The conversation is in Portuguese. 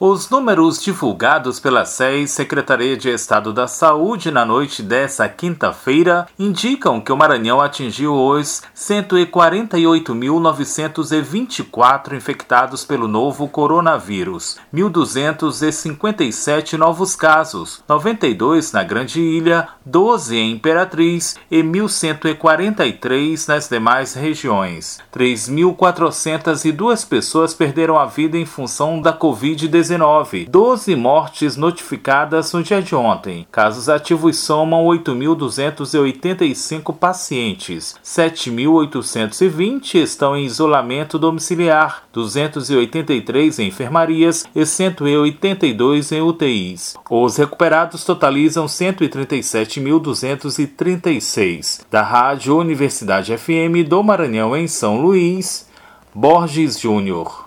Os números divulgados pela SES, Secretaria de Estado da Saúde, na noite dessa quinta-feira, indicam que o Maranhão atingiu os 148.924 infectados pelo novo coronavírus, 1.257 novos casos, 92 na Grande Ilha, 12 em Imperatriz e 1.143 nas demais regiões. 3.402 pessoas perderam a vida em função da Covid-19 19 12 mortes notificadas no dia de ontem. Casos ativos somam 8.285 pacientes. 7.820 estão em isolamento domiciliar, 283 em enfermarias e 182 em UTIs. Os recuperados totalizam 137.236. Da Rádio Universidade FM do Maranhão em São Luís, Borges Júnior.